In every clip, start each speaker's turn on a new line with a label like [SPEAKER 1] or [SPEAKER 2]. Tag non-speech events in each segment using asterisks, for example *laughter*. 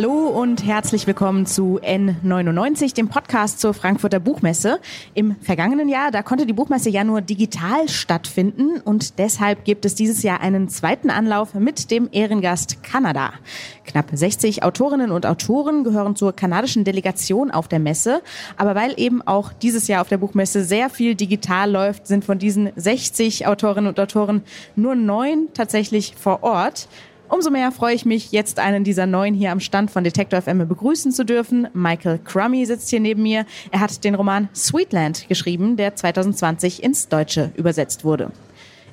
[SPEAKER 1] Hallo und herzlich willkommen zu N99, dem Podcast zur Frankfurter Buchmesse. Im vergangenen Jahr, da konnte die Buchmesse ja nur digital stattfinden und deshalb gibt es dieses Jahr einen zweiten Anlauf mit dem Ehrengast Kanada. Knapp 60 Autorinnen und Autoren gehören zur kanadischen Delegation auf der Messe, aber weil eben auch dieses Jahr auf der Buchmesse sehr viel digital läuft, sind von diesen 60 Autorinnen und Autoren nur neun tatsächlich vor Ort. Umso mehr freue ich mich, jetzt einen dieser neuen hier am Stand von Detector FM begrüßen zu dürfen. Michael Crummy sitzt hier neben mir. Er hat den Roman Sweetland geschrieben, der 2020 ins Deutsche übersetzt wurde.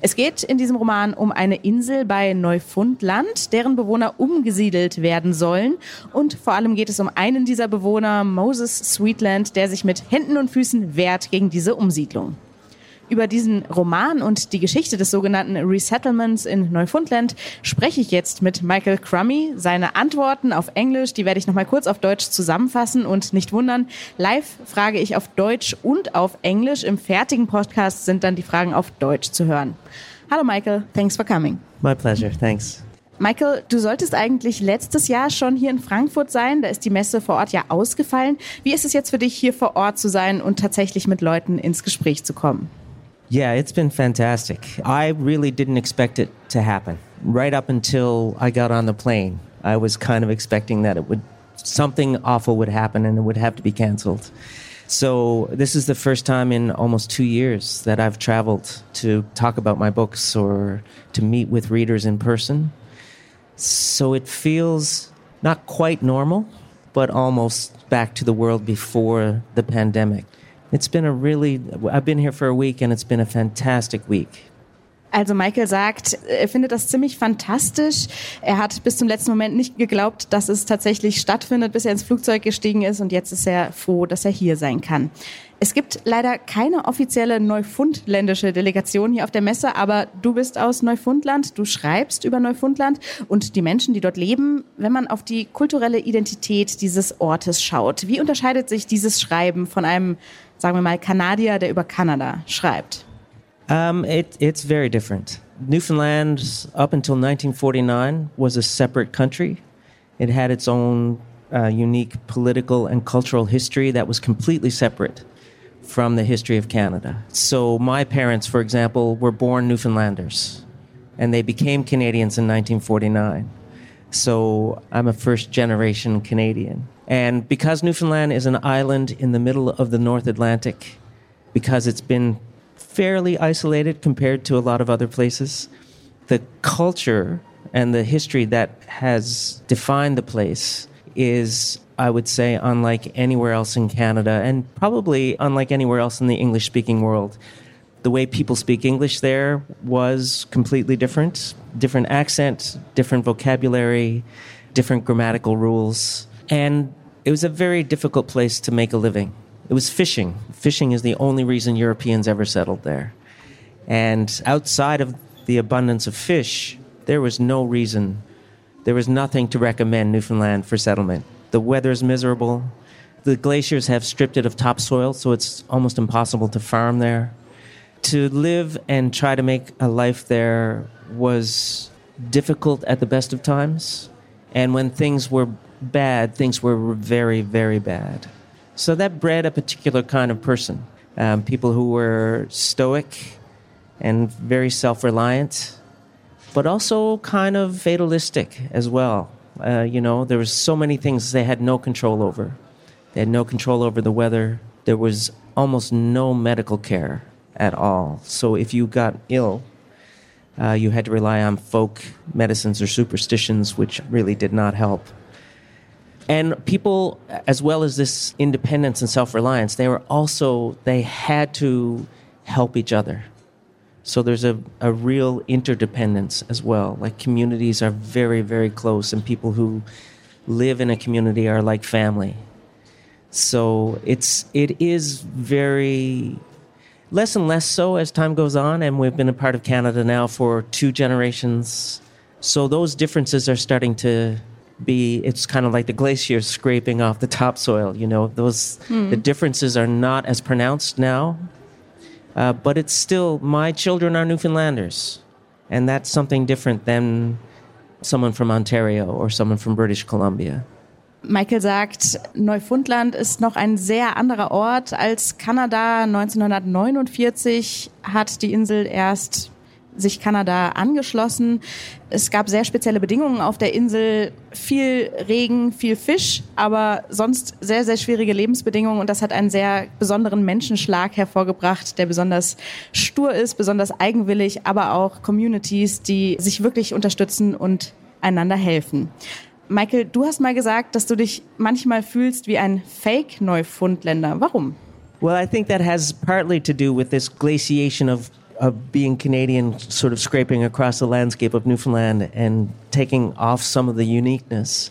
[SPEAKER 1] Es geht in diesem Roman um eine Insel bei Neufundland, deren Bewohner umgesiedelt werden sollen. Und vor allem geht es um einen dieser Bewohner, Moses Sweetland, der sich mit Händen und Füßen wehrt gegen diese Umsiedlung. Über diesen Roman und die Geschichte des sogenannten Resettlements in Neufundland spreche ich jetzt mit Michael Crummy. Seine Antworten auf Englisch, die werde ich nochmal kurz auf Deutsch zusammenfassen und nicht wundern. Live frage ich auf Deutsch und auf Englisch. Im fertigen Podcast sind dann die Fragen auf Deutsch zu hören. Hallo Michael, thanks for coming.
[SPEAKER 2] My pleasure, thanks.
[SPEAKER 1] Michael, du solltest eigentlich letztes Jahr schon hier in Frankfurt sein. Da ist die Messe vor Ort ja ausgefallen. Wie ist es jetzt für dich, hier vor Ort zu sein und tatsächlich mit Leuten ins Gespräch zu kommen?
[SPEAKER 2] Yeah, it's been fantastic. I really didn't expect it to happen. Right up until I got on the plane, I was kind of expecting that it would something awful would happen and it would have to be canceled. So this is the first time in almost 2 years that I've traveled to talk about my books or to meet with readers in person. So it feels not quite normal, but almost back to the world before the pandemic. It's been a really, I've been here for a week and it's been a fantastic week.
[SPEAKER 1] Also Michael sagt, er findet das ziemlich fantastisch. Er hat bis zum letzten Moment nicht geglaubt, dass es tatsächlich stattfindet, bis er ins Flugzeug gestiegen ist und jetzt ist er froh, dass er hier sein kann. Es gibt leider keine offizielle neufundländische Delegation hier auf der Messe, aber du bist aus Neufundland, du schreibst über Neufundland und die Menschen, die dort leben, wenn man auf die kulturelle Identität dieses Ortes schaut. Wie unterscheidet sich dieses Schreiben von einem, sagen wir mal, Kanadier, der über Kanada schreibt?
[SPEAKER 2] Um, it, it's very different. Newfoundland, up until 1949, was a separate country. It had its own uh, unique political and cultural history that was completely separate from the history of Canada. So, my parents, for example, were born Newfoundlanders, and they became Canadians in 1949. So, I'm a first generation Canadian. And because Newfoundland is an island in the middle of the North Atlantic, because it's been fairly isolated compared to a lot of other places. The culture and the history that has defined the place is, I would say, unlike anywhere else in Canada and probably unlike anywhere else in the English speaking world. The way people speak English there was completely different different accent, different vocabulary, different grammatical rules. And it was a very difficult place to make a living. It was fishing. Fishing is the only reason Europeans ever settled there. And outside of the abundance of fish, there was no reason, there was nothing to recommend Newfoundland for settlement. The weather is miserable. The glaciers have stripped it of topsoil, so it's almost impossible to farm there. To live and try to make a life there was difficult at the best of times. And when things were bad, things were very, very bad. So that bred a particular kind of person. Um, people who were stoic and very self reliant, but also kind of fatalistic as well. Uh, you know, there was so many things they had no control over. They had no control over the weather. There was almost no medical care at all. So if you got ill, uh, you had to rely on folk medicines or superstitions, which really did not help. And people, as well as this independence and self reliance, they were also, they had to help each other. So there's a, a real interdependence as well. Like communities are very, very close, and people who live in a community are like family. So it's, it is very, less and less so as time goes on, and we've been a part of Canada now for two generations. So those differences are starting to be it's kind of like the glacier scraping off the topsoil you know? Those the differences are not as pronounced now uh, but it's still my children are newfoundlanders and that's something different than someone from ontario or someone from british columbia.
[SPEAKER 1] Michael sagt, Neufundland ist noch ein sehr anderer Ort als Kanada. 1949 hat die Insel erst sich Kanada angeschlossen. Es gab sehr spezielle Bedingungen auf der Insel, viel Regen, viel Fisch, aber sonst sehr, sehr schwierige Lebensbedingungen und das hat einen sehr besonderen Menschenschlag hervorgebracht, der besonders stur ist, besonders eigenwillig, aber auch Communities, die sich wirklich unterstützen und einander helfen. Michael, du hast mal gesagt, dass du dich manchmal fühlst wie ein Fake-Neufundländer. Warum?
[SPEAKER 2] Well, I think that has partly to do with this glaciation of, of being Canadian, sort of scraping across the landscape of Newfoundland and taking off some of the uniqueness.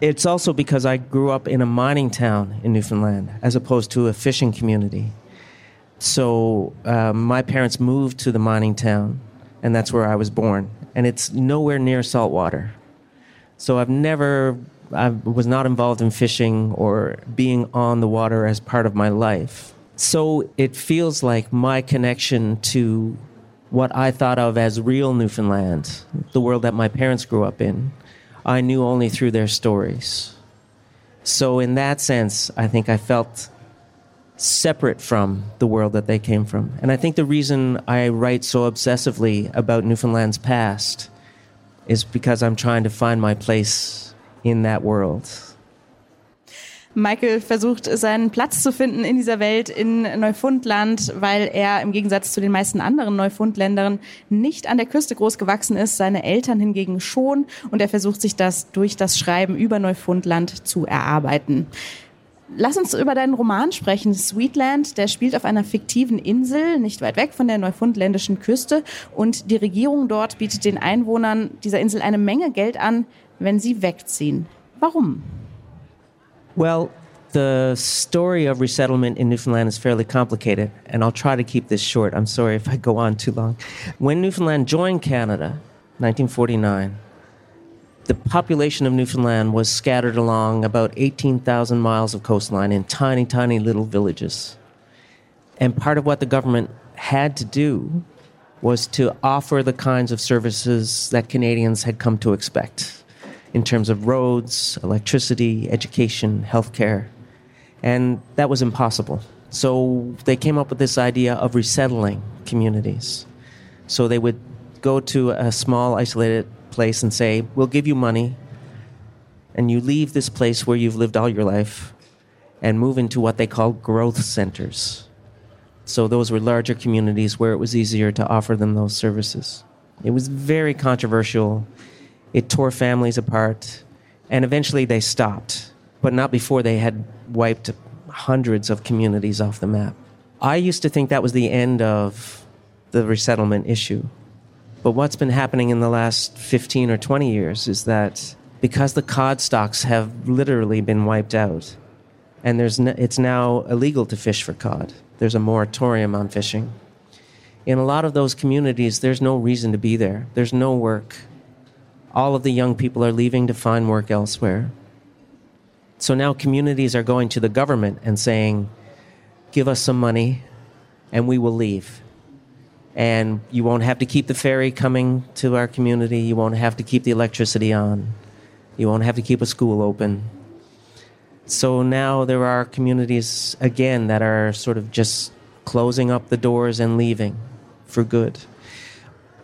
[SPEAKER 2] It's also because I grew up in a mining town in Newfoundland as opposed to a fishing community. So uh, my parents moved to the mining town, and that's where I was born. And it's nowhere near saltwater. So I've never, I was not involved in fishing or being on the water as part of my life. So it feels like my connection to what I thought of as real Newfoundland, the world that my parents grew up in, I knew only through their stories. So in that sense, I think I felt separate from the world that they came from. And I think the reason I write so obsessively about Newfoundland's past is because I'm trying to find my place in that world.
[SPEAKER 1] Michael versucht seinen Platz zu finden in dieser Welt in Neufundland, weil er im Gegensatz zu den meisten anderen Neufundländern nicht an der Küste groß gewachsen ist, seine Eltern hingegen schon und er versucht sich das durch das Schreiben über Neufundland zu erarbeiten. Lass uns über deinen Roman sprechen. Sweetland, der spielt auf einer fiktiven Insel, nicht weit weg von der neufundländischen Küste. Und die Regierung dort bietet den Einwohnern dieser Insel eine Menge Geld an, wenn sie wegziehen. Warum?
[SPEAKER 2] Well, the story of resettlement in Newfoundland is fairly complicated, and I'll try to keep this short. I'm sorry if I go on too long. When Newfoundland joined Canada, 1949, the population of Newfoundland was scattered along about 18,000 miles of coastline in tiny, tiny little villages. And part of what the government had to do was to offer the kinds of services that Canadians had come to expect in terms of roads, electricity, education, healthcare. And that was impossible. So they came up with this idea of resettling communities. So they would go to a small, isolated place and say, We'll give you money, and you leave this place where you've lived all your life and move into what they call growth centers. So those were larger communities where it was easier to offer them those services. It was very controversial. It tore families apart, and eventually they stopped, but not before they had wiped hundreds of communities off the map. I used to think that was the end of the resettlement issue. But what's been happening in the last 15 or 20 years is that because the cod stocks have literally been wiped out, and there's it's now illegal to fish for cod, there's a moratorium on fishing. In a lot of those communities, there's no reason to be there, there's no work. All of the young people are leaving to find work elsewhere. So now communities are going to the government and saying, give us some money and we will leave and you won't have to keep the ferry coming to our community. You won't have to keep the electricity on. You won't have to keep a school open. So now there are communities again that are sort of just closing up the doors and leaving for good.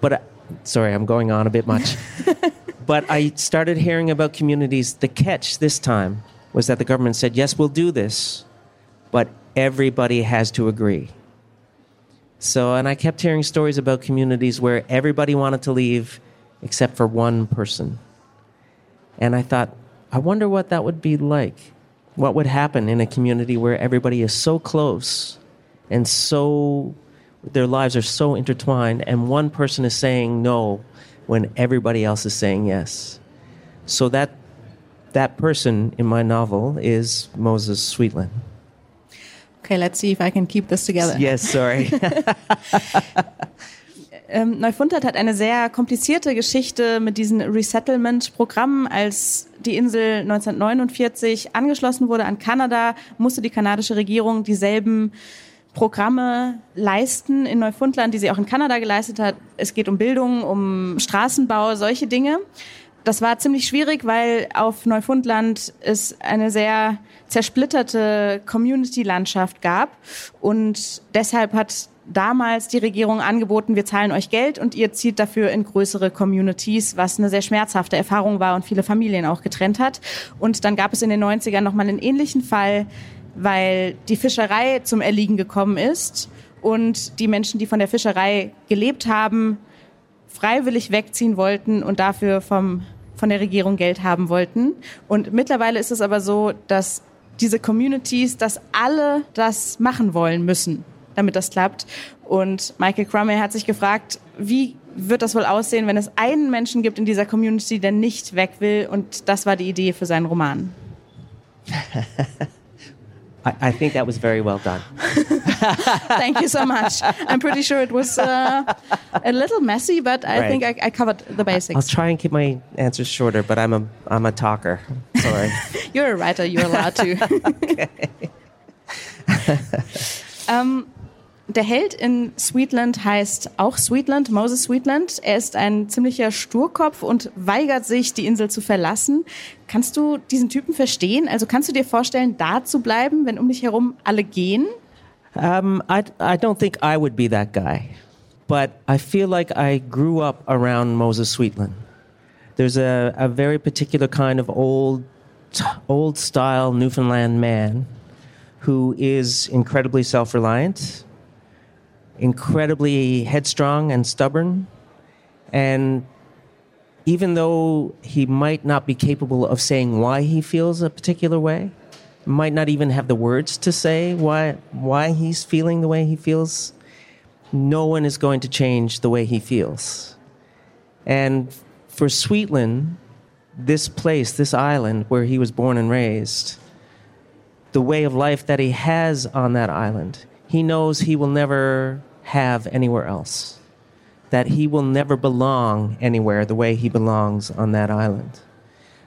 [SPEAKER 2] But uh, sorry, I'm going on a bit much. *laughs* but I started hearing about communities. The catch this time was that the government said, yes, we'll do this, but everybody has to agree. So, and I kept hearing stories about communities where everybody wanted to leave except for one person. And I thought, I wonder what that would be like. What would happen in a community where everybody is so close and so, their lives are so intertwined, and one person is saying no when everybody else is saying yes. So that, that person in my novel is Moses Sweetland.
[SPEAKER 1] Okay, let's see if I can keep this together. *laughs*
[SPEAKER 2] Yes, sorry. *laughs* *laughs*
[SPEAKER 1] Ähm, Neufundland hat eine sehr komplizierte Geschichte mit diesen Resettlement-Programmen. Als die Insel 1949 angeschlossen wurde an Kanada, musste die kanadische Regierung dieselben Programme leisten in Neufundland, die sie auch in Kanada geleistet hat. Es geht um Bildung, um Straßenbau, solche Dinge. Das war ziemlich schwierig, weil auf Neufundland es eine sehr zersplitterte Community-Landschaft gab und deshalb hat damals die Regierung angeboten, wir zahlen euch Geld und ihr zieht dafür in größere Communities, was eine sehr schmerzhafte Erfahrung war und viele Familien auch getrennt hat. Und dann gab es in den 90ern nochmal einen ähnlichen Fall, weil die Fischerei zum Erliegen gekommen ist und die Menschen, die von der Fischerei gelebt haben, freiwillig wegziehen wollten und dafür vom, von der Regierung Geld haben wollten. Und mittlerweile ist es aber so, dass diese Communities, dass alle das machen wollen müssen damit das klappt. Und Michael Crummy hat sich gefragt, wie wird das wohl aussehen, wenn es einen Menschen gibt in dieser Community, der nicht weg will? Und das war die Idee für seinen Roman. *laughs*
[SPEAKER 2] I, I, think that was very well done. *laughs*
[SPEAKER 1] Thank you so much. I'm pretty sure it was uh, a little messy, but I right. think I, I, covered the basics.
[SPEAKER 2] I'll try and keep my answers shorter, but I'm a I'm a talker. Sorry. *laughs*
[SPEAKER 1] you're a writer. You're allowed to. *laughs* okay. um, Der Held in Sweetland heißt auch Sweetland, Moses Sweetland. Er ist ein ziemlicher Sturkopf und weigert sich, die Insel zu verlassen. Kannst du diesen Typen verstehen? Also kannst du dir vorstellen, da zu bleiben, wenn um dich herum alle gehen?
[SPEAKER 2] Um, I, I don't think I would be that guy. But I feel like I grew up around Moses Sweetland. There's a, a very particular kind of old, old style Newfoundland man who is incredibly self reliant incredibly headstrong and stubborn. And even though he might not be capable of saying why he feels a particular way, might not even have the words to say why, why he's feeling the way he feels, no one is going to change the way he feels. And for Sweetland, this place, this island where he was born and raised, the way of life that he has on that island, he knows he will never have anywhere else, that he will never belong anywhere the way he belongs on that island.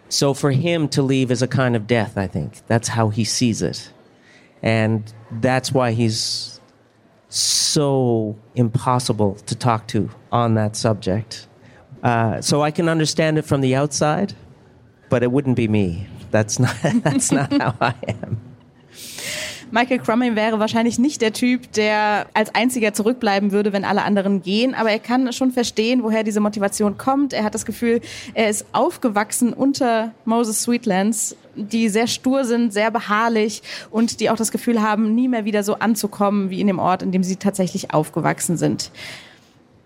[SPEAKER 2] So for him to leave is a kind of death, I think. That's how he sees it. And that's why he's so impossible to talk to on that subject. Uh, so I can understand it from the outside, but it wouldn't be me. That's not, *laughs* that's not how I am.
[SPEAKER 1] Michael Crummy wäre wahrscheinlich nicht der Typ, der als einziger zurückbleiben würde, wenn alle anderen gehen. Aber er kann schon verstehen, woher diese Motivation kommt. Er hat das Gefühl, er ist aufgewachsen unter Moses Sweetlands, die sehr stur sind, sehr beharrlich und die auch das Gefühl haben, nie mehr wieder so anzukommen wie in dem Ort, in dem sie tatsächlich aufgewachsen sind.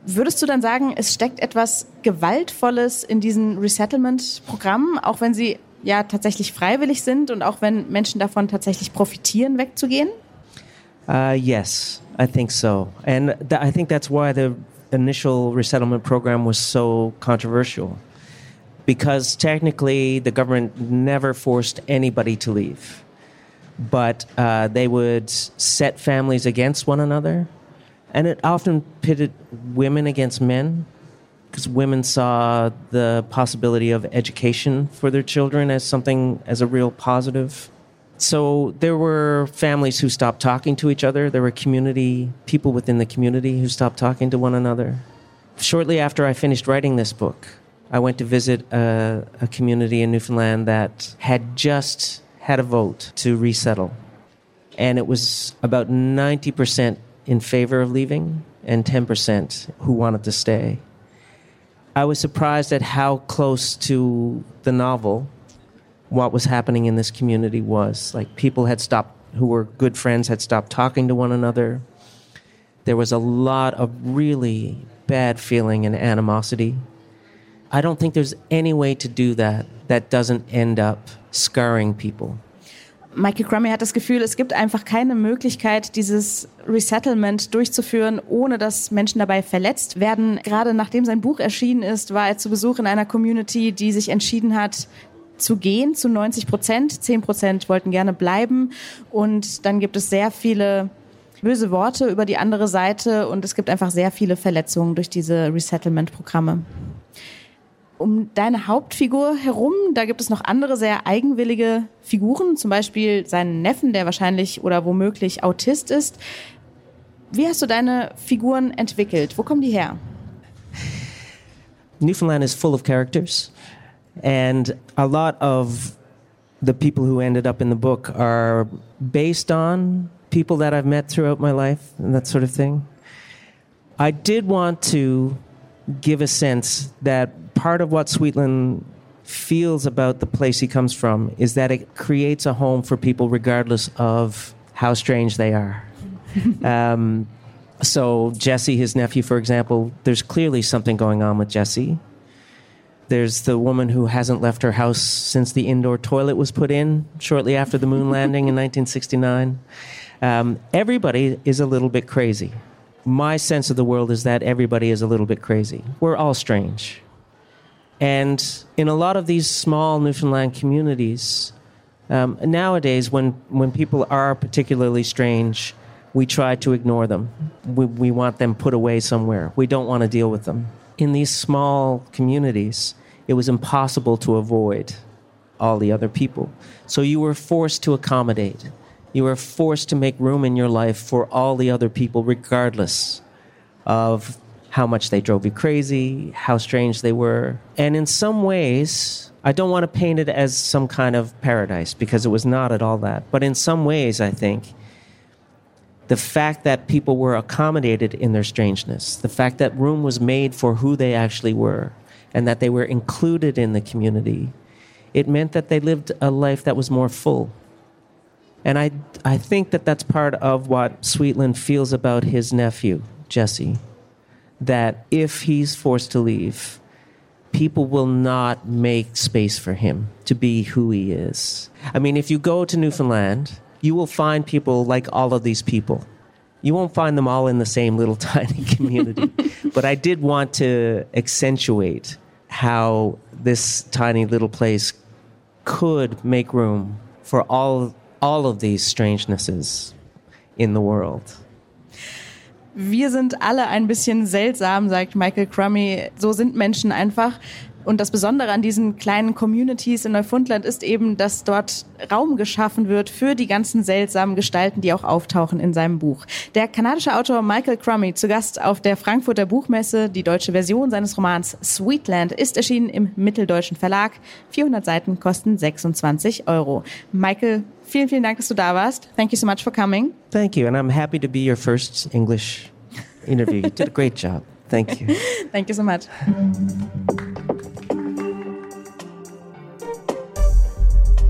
[SPEAKER 1] Würdest du dann sagen, es steckt etwas Gewaltvolles in diesen Resettlement-Programmen, auch wenn sie ja tatsächlich freiwillig sind und auch wenn Menschen davon tatsächlich profitieren, wegzugehen?
[SPEAKER 2] Uh, yes, I think so. And th I think that's why the initial resettlement program was so controversial. Because technically, the government never forced anybody to leave. But uh, they would set families against one another. And it often pitted women against men because women saw the possibility of education for their children as something as a real positive. So there were families who stopped talking to each other. There were community people within the community who stopped talking to one another. Shortly after I finished writing this book, I went to visit a, a community in Newfoundland that had just had a vote to resettle. And it was about 90% in favor of leaving and 10% who wanted to stay. I was surprised at how close to the novel what was happening in this community was. Like people had stopped, who were good friends, had stopped talking to one another. There was a lot of really bad feeling and animosity. I don't think there's any way to do that that doesn't end up scarring people.
[SPEAKER 1] Michael Crummy hat das Gefühl, es gibt einfach keine Möglichkeit, dieses Resettlement durchzuführen, ohne dass Menschen dabei verletzt werden. Gerade nachdem sein Buch erschienen ist, war er zu Besuch in einer Community, die sich entschieden hat, zu gehen zu 90 Prozent. 10 Prozent wollten gerne bleiben. Und dann gibt es sehr viele böse Worte über die andere Seite und es gibt einfach sehr viele Verletzungen durch diese Resettlement-Programme. Um deine Hauptfigur herum, da gibt es noch andere sehr eigenwillige Figuren, zum Beispiel seinen Neffen, der wahrscheinlich oder womöglich Autist ist. Wie hast du deine Figuren entwickelt? Wo kommen die her?
[SPEAKER 2] Newfoundland is full of characters, and a lot of the people who ended up in the book are based on people that I've met throughout my life and that sort of thing. I did want to give a sense that part of what Sweetland feels about the place he comes from is that it creates a home for people regardless of how strange they are. *laughs* um, so, Jesse, his nephew, for example, there's clearly something going on with Jesse. There's the woman who hasn't left her house since the indoor toilet was put in shortly after the moon landing in *laughs* 1969. Um, everybody is a little bit crazy. My sense of the world is that everybody is a little bit crazy. We're all strange. And in a lot of these small Newfoundland communities, um, nowadays, when, when people are particularly strange, we try to ignore them. We, we want them put away somewhere. We don't want to deal with them. In these small communities, it was impossible to avoid all the other people. So you were forced to accommodate. You were forced to make room in your life for all the other people, regardless of how much they drove you crazy, how strange they were. And in some ways, I don't want to paint it as some kind of paradise because it was not at all that. But in some ways, I think the fact that people were accommodated in their strangeness, the fact that room was made for who they actually were, and that they were included in the community, it meant that they lived a life that was more full. And I, I think that that's part of what Sweetland feels about his nephew, Jesse that if he's forced to leave, people will not make space for him to be who he is. I mean, if you go to Newfoundland, you will find people like all of these people. You won't find them all in the same little *laughs* tiny community. but I did want to accentuate how this tiny little place could make room for all, all of these strangenesses in the world.
[SPEAKER 1] Wir sind alle ein bisschen seltsam, sagt Michael Crummy. So sind Menschen einfach. Und das Besondere an diesen kleinen Communities in Neufundland ist eben, dass dort Raum geschaffen wird für die ganzen seltsamen Gestalten, die auch auftauchen in seinem Buch. Der kanadische Autor Michael Crummy zu Gast auf der Frankfurter Buchmesse. Die deutsche Version seines Romans Sweetland ist erschienen im Mitteldeutschen Verlag. 400 Seiten kosten 26 Euro. Michael, vielen, vielen Dank, dass du da warst. Thank you so much for coming.
[SPEAKER 2] Thank you, and I'm happy to be your first English interview. You did a great job. Thank you. *laughs*
[SPEAKER 1] Thank you so much.